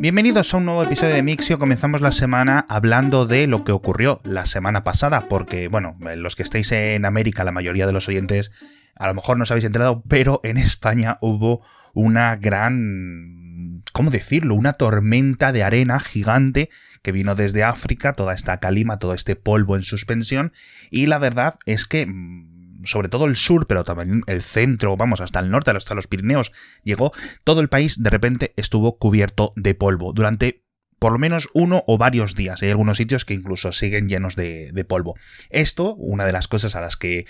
Bienvenidos a un nuevo episodio de Mixio. Comenzamos la semana hablando de lo que ocurrió la semana pasada, porque, bueno, los que estéis en América, la mayoría de los oyentes a lo mejor no os habéis enterado, pero en España hubo una gran, ¿cómo decirlo? Una tormenta de arena gigante que vino desde África, toda esta calima, todo este polvo en suspensión, y la verdad es que mm, sobre todo el sur, pero también el centro, vamos, hasta el norte, hasta los Pirineos, llegó, todo el país de repente estuvo cubierto de polvo durante por lo menos uno o varios días. Hay algunos sitios que incluso siguen llenos de, polvo. Esto, una de las cosas a las que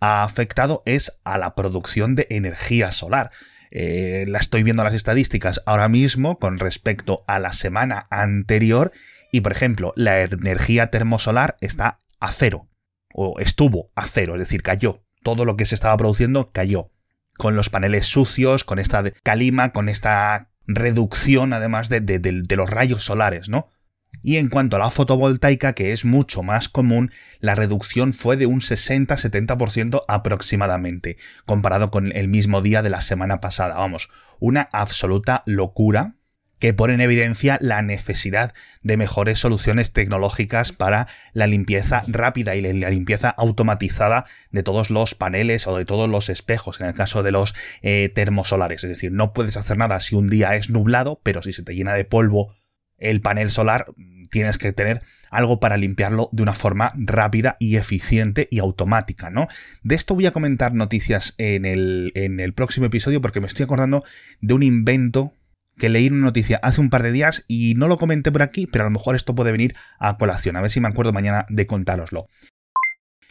ha afectado es a la producción de energía solar. Eh, la estoy viendo las estadísticas ahora mismo con respecto a la semana anterior y, por ejemplo, la energía termosolar está a cero, o estuvo a cero, es decir, cayó. Todo lo que se estaba produciendo cayó. Con los paneles sucios, con esta calima, con esta reducción además de, de los rayos solares, ¿no? Y en cuanto a la fotovoltaica, que es mucho más común, la reducción fue de un 60-70% aproximadamente, comparado con el mismo día de la semana pasada. Vamos, una absoluta locura que pone en evidencia la necesidad de mejores soluciones tecnológicas para la limpieza rápida y la limpieza automatizada de todos los paneles o de todos los espejos, en el caso de los eh, termosolares. Es decir, no puedes hacer nada si un día es nublado, pero si se te llena de polvo el panel solar tienes que tener algo para limpiarlo de una forma rápida y eficiente y automática, ¿no? De esto voy a comentar noticias en el, en el próximo episodio porque me estoy acordando de un invento que leí una noticia hace un par de días y no lo comenté por aquí, pero a lo mejor esto puede venir a colación. A ver si me acuerdo mañana de contároslo.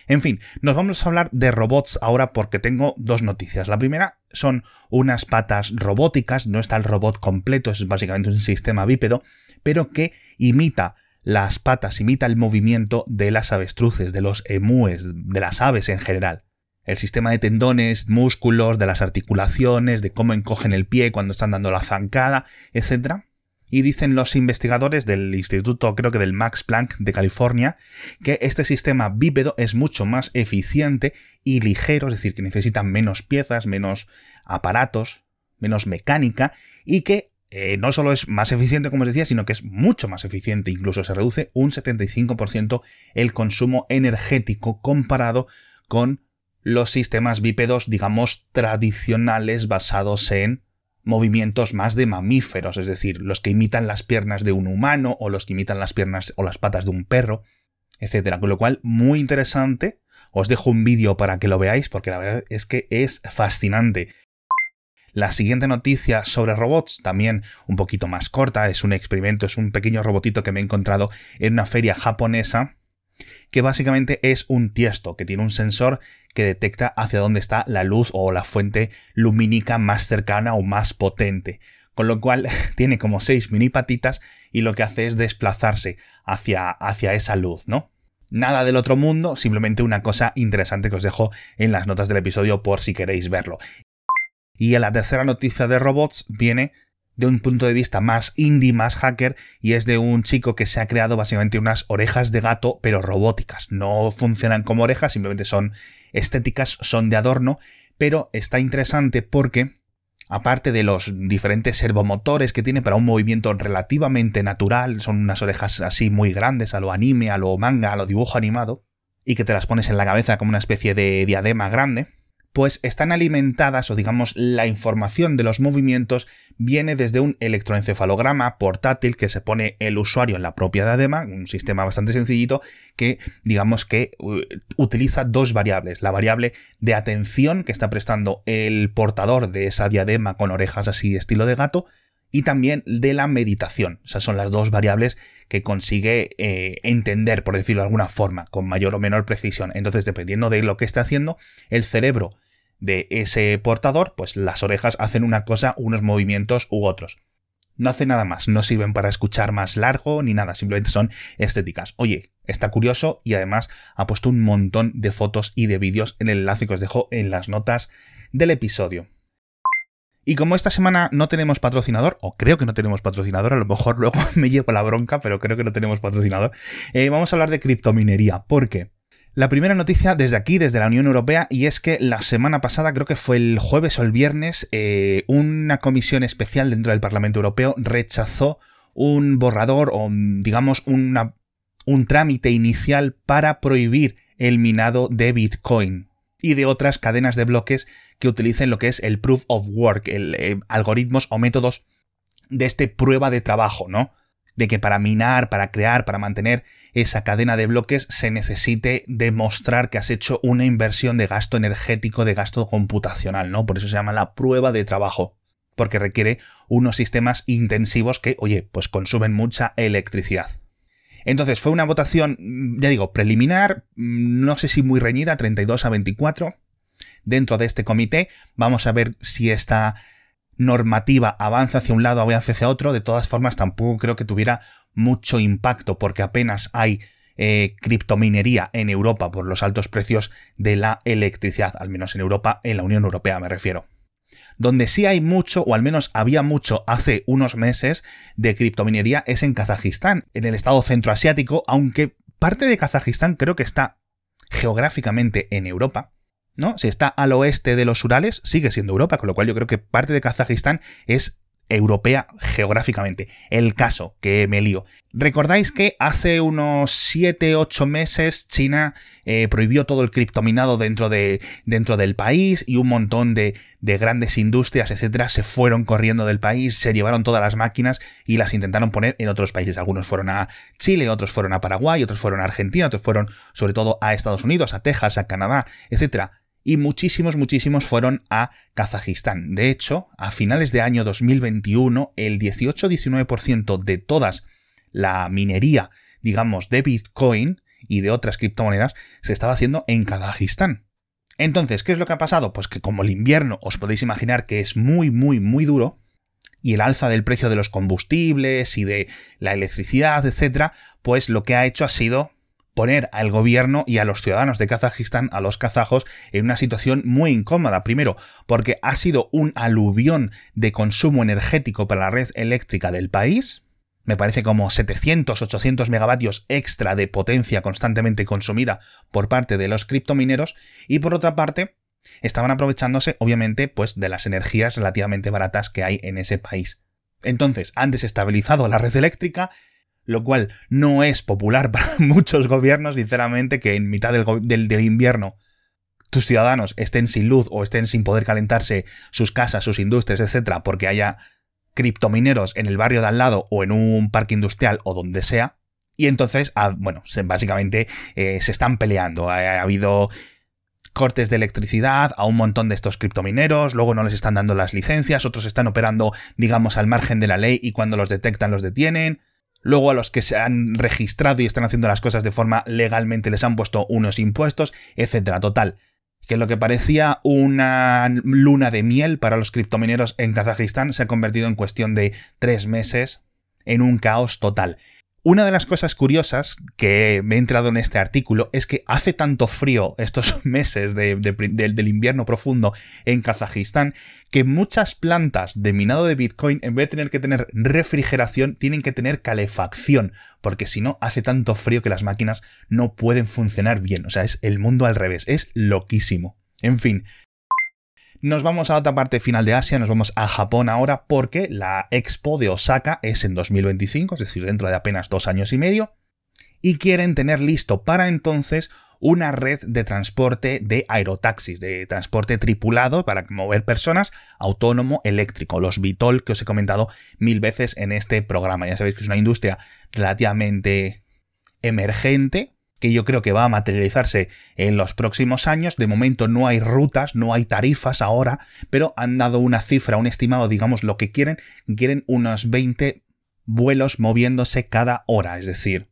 En fin, nos vamos a hablar de robots ahora porque tengo dos noticias. La primera son unas patas robóticas, no está el robot completo, es básicamente un sistema bípedo, pero que imita las patas, imita el movimiento de las avestruces, de los emúes, de las aves en general. El sistema de tendones, músculos, de las articulaciones, de cómo encogen el pie cuando están dando la zancada, etc. Y dicen los investigadores del Instituto, creo que del Max Planck de California, que este sistema bípedo es mucho más eficiente y ligero, es decir, que necesita menos piezas, menos aparatos, menos mecánica, y que eh, no solo es más eficiente, como os decía, sino que es mucho más eficiente, incluso se reduce un 75% el consumo energético comparado con los sistemas bípedos, digamos, tradicionales basados en movimientos más de mamíferos, es decir, los que imitan las piernas de un humano o los que imitan las piernas o las patas de un perro, etcétera. Con lo cual, muy interesante. Os dejo un vídeo para que lo veáis porque la verdad es que es fascinante. La siguiente noticia sobre robots, también un poquito más corta, es un experimento, es un pequeño robotito que me he encontrado en una feria japonesa que básicamente es un tiesto que tiene un sensor que detecta hacia dónde está la luz o la fuente lumínica más cercana o más potente. Con lo cual tiene como seis mini patitas y lo que hace es desplazarse hacia, hacia esa luz, ¿no? Nada del otro mundo, simplemente una cosa interesante que os dejo en las notas del episodio por si queréis verlo. Y la tercera noticia de robots viene de un punto de vista más indie, más hacker, y es de un chico que se ha creado básicamente unas orejas de gato, pero robóticas. No funcionan como orejas, simplemente son estéticas, son de adorno, pero está interesante porque, aparte de los diferentes servomotores que tiene para un movimiento relativamente natural, son unas orejas así muy grandes, a lo anime, a lo manga, a lo dibujo animado, y que te las pones en la cabeza como una especie de diadema grande, pues están alimentadas o digamos la información de los movimientos viene desde un electroencefalograma portátil que se pone el usuario en la propia diadema, un sistema bastante sencillito que digamos que utiliza dos variables, la variable de atención que está prestando el portador de esa diadema con orejas así estilo de gato y también de la meditación. Esas son las dos variables que consigue eh, entender, por decirlo de alguna forma, con mayor o menor precisión. Entonces, dependiendo de lo que está haciendo, el cerebro de ese portador, pues las orejas hacen una cosa, unos movimientos u otros. No hace nada más, no sirven para escuchar más largo ni nada, simplemente son estéticas. Oye, está curioso y además ha puesto un montón de fotos y de vídeos en el enlace que os dejo en las notas del episodio. Y como esta semana no tenemos patrocinador, o creo que no tenemos patrocinador, a lo mejor luego me llevo la bronca, pero creo que no tenemos patrocinador, eh, vamos a hablar de criptominería. ¿Por qué? La primera noticia desde aquí, desde la Unión Europea, y es que la semana pasada, creo que fue el jueves o el viernes, eh, una comisión especial dentro del Parlamento Europeo rechazó un borrador o, digamos, un trámite inicial para prohibir el minado de Bitcoin y de otras cadenas de bloques que utilicen lo que es el proof of work, eh, algoritmos o métodos de este prueba de trabajo, ¿no? De que para minar, para crear, para mantener esa cadena de bloques se necesite demostrar que has hecho una inversión de gasto energético, de gasto computacional, ¿no? Por eso se llama la prueba de trabajo, porque requiere unos sistemas intensivos que, oye, pues consumen mucha electricidad. Entonces fue una votación, ya digo, preliminar, no sé si muy reñida, 32 a 24. Dentro de este comité vamos a ver si esta normativa avanza hacia un lado o avanza hacia otro. De todas formas, tampoco creo que tuviera mucho impacto porque apenas hay eh, criptominería en Europa por los altos precios de la electricidad, al menos en Europa, en la Unión Europea me refiero. Donde sí hay mucho, o al menos había mucho hace unos meses, de criptominería es en Kazajistán, en el estado centroasiático, aunque parte de Kazajistán creo que está geográficamente en Europa. ¿No? Si está al oeste de los Urales, sigue siendo Europa, con lo cual yo creo que parte de Kazajistán es europea geográficamente. El caso que me lío. ¿Recordáis que hace unos 7-8 meses China eh, prohibió todo el criptominado dentro, de, dentro del país y un montón de, de grandes industrias, etcétera, se fueron corriendo del país, se llevaron todas las máquinas y las intentaron poner en otros países. Algunos fueron a Chile, otros fueron a Paraguay, otros fueron a Argentina, otros fueron sobre todo a Estados Unidos, a Texas, a Canadá, etcétera y muchísimos, muchísimos fueron a Kazajistán. De hecho, a finales de año 2021, el 18-19% de todas la minería, digamos, de Bitcoin y de otras criptomonedas se estaba haciendo en Kazajistán. Entonces, ¿qué es lo que ha pasado? Pues que como el invierno os podéis imaginar que es muy, muy, muy duro, y el alza del precio de los combustibles y de la electricidad, etcétera, pues lo que ha hecho ha sido poner al gobierno y a los ciudadanos de Kazajistán, a los kazajos, en una situación muy incómoda. Primero, porque ha sido un aluvión de consumo energético para la red eléctrica del país. Me parece como 700, 800 megavatios extra de potencia constantemente consumida por parte de los criptomineros. Y por otra parte, estaban aprovechándose, obviamente, pues de las energías relativamente baratas que hay en ese país. Entonces, han desestabilizado la red eléctrica, lo cual no es popular para muchos gobiernos, sinceramente, que en mitad del, invierno tus ciudadanos estén sin luz o estén sin poder calentarse sus casas, sus industrias, etcétera, porque haya criptomineros en el barrio de al lado o en un parque industrial o donde sea. Y entonces, ah, bueno, básicamente eh, se están peleando. Ha, habido cortes de electricidad a un montón de estos criptomineros, luego no les están dando las licencias, otros están operando, digamos, al margen de la ley y cuando los detectan los detienen. Luego a los que se han registrado y están haciendo las cosas de forma legalmente les han puesto unos impuestos, etcétera. Total, que lo que parecía una luna de miel para los criptomineros en Kazajistán se ha convertido en cuestión de tres meses en un caos total. Una de las cosas curiosas que me he entrado en este artículo es que hace tanto frío estos meses del invierno profundo en Kazajistán que muchas plantas de minado de Bitcoin, en vez de tener que tener refrigeración, tienen que tener calefacción, porque si no, hace tanto frío que las máquinas no pueden funcionar bien. O sea, es el mundo al revés, es loquísimo. En fin, nos vamos a otra parte final de Asia, nos vamos a Japón ahora porque la Expo de Osaka es en 2025, es decir, dentro de apenas dos años y medio, y quieren tener listo para entonces una red de transporte de aerotaxis, de transporte tripulado para mover personas, autónomo, eléctrico, los Vitol que os he comentado mil veces en este programa. Ya sabéis que es una industria relativamente emergente, que yo creo que va a materializarse en los próximos años. De momento no hay rutas, no hay tarifas ahora, pero han dado una cifra, un estimado, digamos, lo que quieren. Quieren unos 20 vuelos moviéndose cada hora, es decir,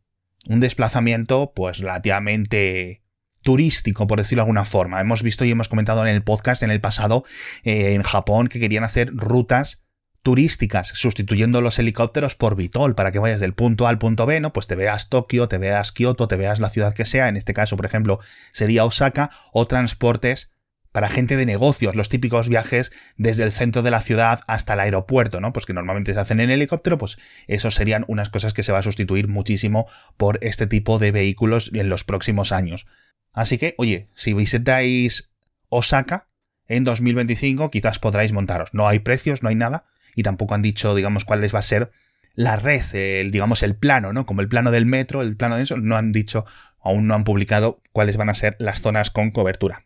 un desplazamiento pues relativamente turístico, por decirlo de alguna forma. Hemos visto y hemos comentado en el podcast en el pasado eh, en Japón que querían hacer rutas turísticas, sustituyendo los helicópteros por Vitol, para que vayas del punto A al punto B, ¿no? Pues te veas Tokio, te veas Kioto, te veas la ciudad que sea, en este caso, por ejemplo, sería Osaka, o transportes para gente de negocios, los típicos viajes desde el centro de la ciudad hasta el aeropuerto, ¿no? Pues que normalmente se hacen en helicóptero, pues eso serían unas cosas que se va a sustituir muchísimo por este tipo de vehículos en los próximos años. Así que, oye, si visitáis Osaka en 2025, quizás podráis montaros. No hay precios, no hay nada, y tampoco han dicho, digamos, cuál les va a ser la red, el, digamos, el plano, ¿no? Como el plano del metro, el plano de eso, no han dicho, aún no han publicado cuáles van a ser las zonas con cobertura.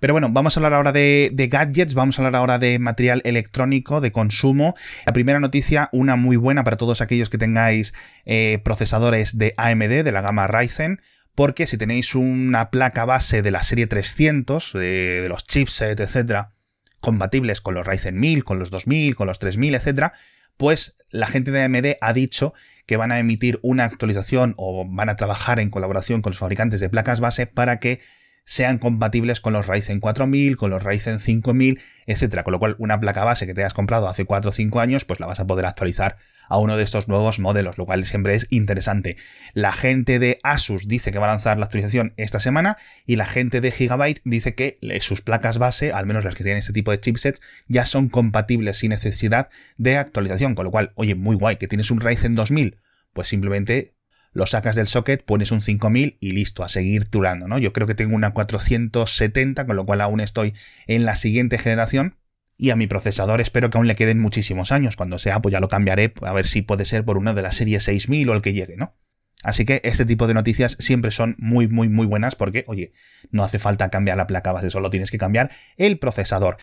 Pero bueno, vamos a hablar ahora de, gadgets, vamos a hablar ahora de material electrónico, de consumo. La primera noticia, una muy buena para todos aquellos que tengáis eh, procesadores de AMD, de la gama Ryzen, porque si tenéis una placa base de la serie 300, de, los chipsets, etcétera, compatibles con los Ryzen 1000, con los 2000, con los 3000, etcétera, pues la gente de AMD ha dicho que van a emitir una actualización o van a trabajar en colaboración con los fabricantes de placas base para que sean compatibles con los Ryzen 4000, con los Ryzen 5000, etcétera. Con lo cual, una placa base que te hayas comprado hace 4 o 5 años, pues la vas a poder actualizar a uno de estos nuevos modelos, lo cual siempre es interesante. La gente de Asus dice que va a lanzar la actualización esta semana y la gente de Gigabyte dice que sus placas base, al menos las que tienen este tipo de chipsets, ya son compatibles sin necesidad de actualización. Con lo cual, oye, muy guay, que tienes un Ryzen 2000, pues simplemente lo sacas del socket, pones un 5000 y listo, a seguir turando, ¿no? Yo creo que tengo una 470, con lo cual aún estoy en la siguiente generación. Y a mi procesador espero que aún le queden muchísimos años. Cuando sea, pues ya lo cambiaré, a ver si puede ser por una de la serie 6000 o el que llegue, ¿no? Así que este tipo de noticias siempre son muy, muy, muy buenas porque, oye, no hace falta cambiar la placa base, solo tienes que cambiar el procesador.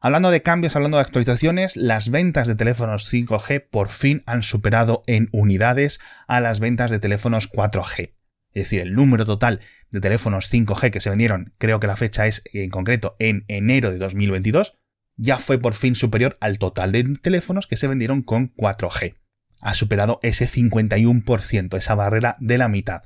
Hablando de cambios, hablando de actualizaciones, las ventas de teléfonos 5G por fin han superado en unidades a las ventas de teléfonos 4G. Es decir, el número total de teléfonos 5G que se vendieron, creo que la fecha es en concreto en enero de 2022, ya fue por fin superior al total de teléfonos que se vendieron con 4G. Ha superado ese 51%, esa barrera de la mitad.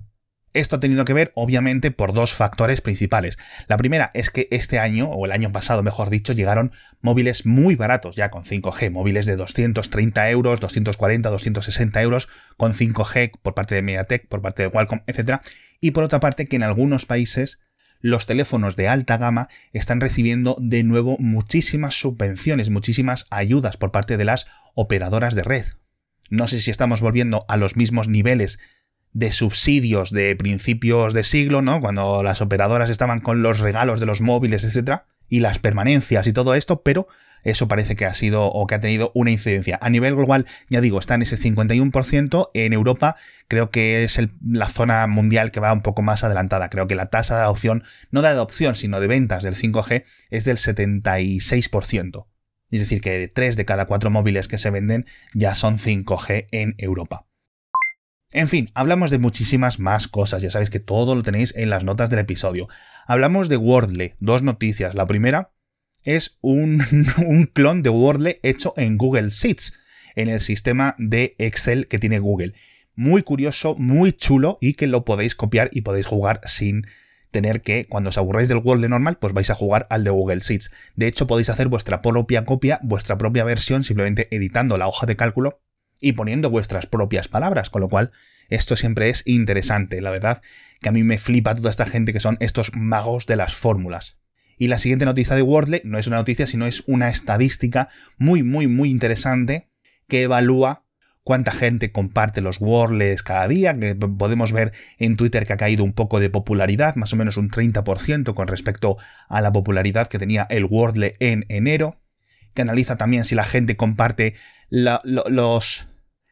Esto ha tenido que ver, obviamente, por dos factores principales. La primera es que este año, o el año pasado, mejor dicho, llegaron móviles muy baratos ya con 5G, móviles de 230 euros, 240, 260 euros con 5G por parte de MediaTek, por parte de Qualcomm, etc. Y por otra parte, que en algunos países los teléfonos de alta gama están recibiendo de nuevo muchísimas subvenciones, muchísimas ayudas por parte de las operadoras de red. No sé si estamos volviendo a los mismos niveles de subsidios de principios de siglo, ¿no? Cuando las operadoras estaban con los regalos de los móviles, etcétera, y las permanencias y todo esto, pero eso parece que ha sido o que ha tenido una incidencia. A nivel global, ya digo, está en ese 51%. En Europa creo que es la zona mundial que va un poco más adelantada. Creo que la tasa de adopción, no de adopción, sino de ventas del 5G, es del 76%. Es decir, que de 3 de cada 4 móviles que se venden ya son 5G en Europa. En fin, hablamos de muchísimas más cosas, ya sabéis que todo lo tenéis en las notas del episodio. Hablamos de Wordle, dos noticias. La primera es un, clon de Wordle hecho en Google Sheets, en el sistema de Excel que tiene Google. Muy curioso, muy chulo y que lo podéis copiar y podéis jugar sin tener que, cuando os aburráis del Wordle normal, pues vais a jugar al de Google Sheets. De hecho, podéis hacer vuestra propia copia, vuestra propia versión, simplemente editando la hoja de cálculo y poniendo vuestras propias palabras, con lo cual esto siempre es interesante, la verdad que a mí me flipa toda esta gente que son estos magos de las fórmulas. Y la siguiente noticia de Wordle no es una noticia, sino es una estadística muy, muy, muy interesante que evalúa cuánta gente comparte los Wordles cada día, que podemos ver en Twitter que ha caído un poco de popularidad, más o menos un 30% con respecto a la popularidad que tenía el Wordle en enero, que analiza también si la gente comparte los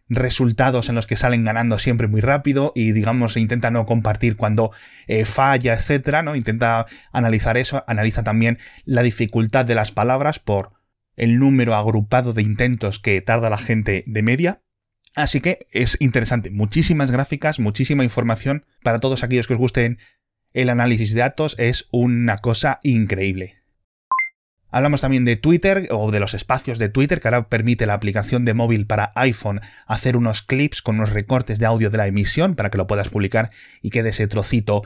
resultados en los que salen ganando siempre muy rápido y digamos intenta no compartir cuando eh, falla, etcétera, ¿no? Intenta analizar eso, analiza también la dificultad de las palabras por el número agrupado de intentos que tarda la gente de media. Así que es interesante, muchísimas gráficas, muchísima información para todos aquellos que os gusten el análisis de datos, es una cosa increíble. Hablamos también de Twitter o de los espacios de Twitter, que ahora permite la aplicación de móvil para iPhone hacer unos clips con unos recortes de audio de la emisión para que lo puedas publicar y quede ese trocito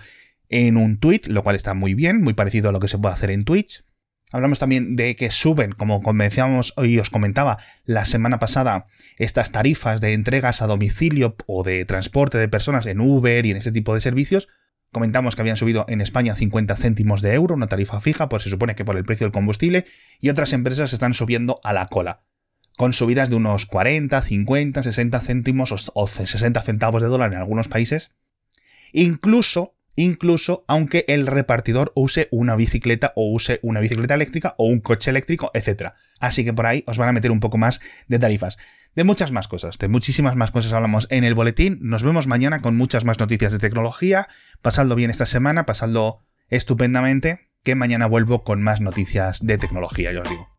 en un tweet, lo cual está muy bien, muy parecido a lo que se puede hacer en Twitch. Hablamos también de que suben, como convencíamos y os comentaba la semana pasada, estas tarifas de entregas a domicilio o de transporte de personas en Uber y en este tipo de servicios, Comentamos que habían subido en España 50 céntimos de euro, una tarifa fija, pues se supone que por el precio del combustible, y otras empresas están subiendo a la cola, con subidas de unos 40, 50, 60 céntimos o 60 centavos de dólar en algunos países. Incluso incluso aunque el repartidor use una bicicleta o use una bicicleta eléctrica o un coche eléctrico, etc. Así que por ahí os van a meter un poco más de tarifas. De muchas más cosas, de muchísimas más cosas hablamos en el boletín. Nos vemos mañana con muchas más noticias de tecnología. Pasadlo bien esta semana, pasadlo estupendamente, que mañana vuelvo con más noticias de tecnología, yo os digo.